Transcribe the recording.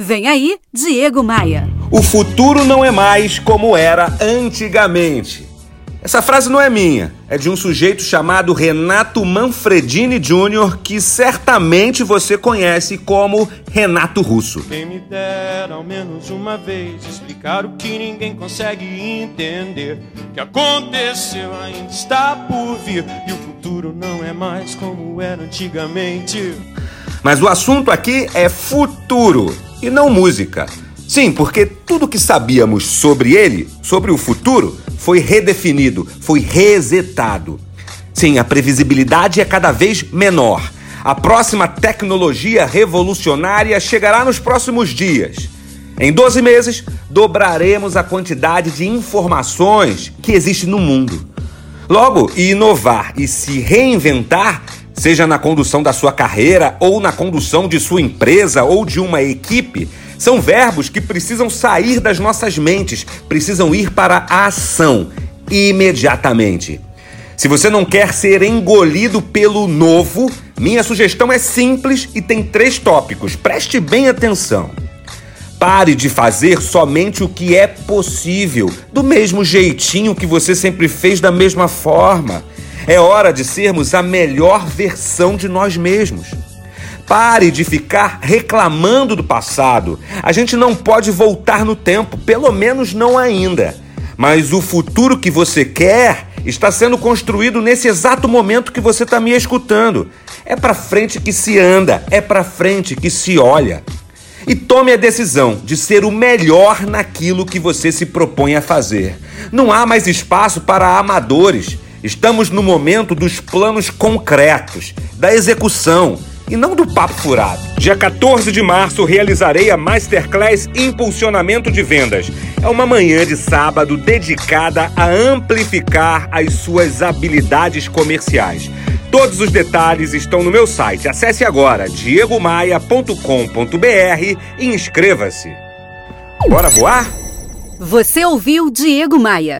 Vem aí, Diego Maia. O futuro não é mais como era antigamente. Essa frase não é minha, é de um sujeito chamado Renato Manfredini Jr., que certamente você conhece como Renato Russo. Quem me dera ao menos uma vez explicar o que ninguém consegue entender. O que aconteceu ainda está por vir e o futuro não é mais como era antigamente. Mas o assunto aqui é futuro e não música. Sim, porque tudo que sabíamos sobre ele, sobre o futuro, foi redefinido, foi resetado. Sim, a previsibilidade é cada vez menor. A próxima tecnologia revolucionária chegará nos próximos dias. Em 12 meses, dobraremos a quantidade de informações que existe no mundo. Logo, inovar e se reinventar seja na condução da sua carreira ou na condução de sua empresa ou de uma equipe, são verbos que precisam sair das nossas mentes, precisam ir para a ação imediatamente. Se você não quer ser engolido pelo novo, minha sugestão é simples e tem três tópicos. Preste bem atenção. Pare de fazer somente o que é possível, do mesmo jeitinho que você sempre fez da mesma forma. É hora de sermos a melhor versão de nós mesmos. Pare de ficar reclamando do passado. A gente não pode voltar no tempo, pelo menos não ainda. Mas o futuro que você quer está sendo construído nesse exato momento que você está me escutando. É para frente que se anda, é para frente que se olha. E tome a decisão de ser o melhor naquilo que você se propõe a fazer. Não há mais espaço para amadores. Estamos no momento dos planos concretos, da execução e não do papo furado. Dia 14 de março realizarei a Masterclass Impulsionamento de Vendas. É uma manhã de sábado dedicada a amplificar as suas habilidades comerciais. Todos os detalhes estão no meu site. Acesse agora diegomaia.com.br e inscreva-se. Bora voar? Você ouviu Diego Maia.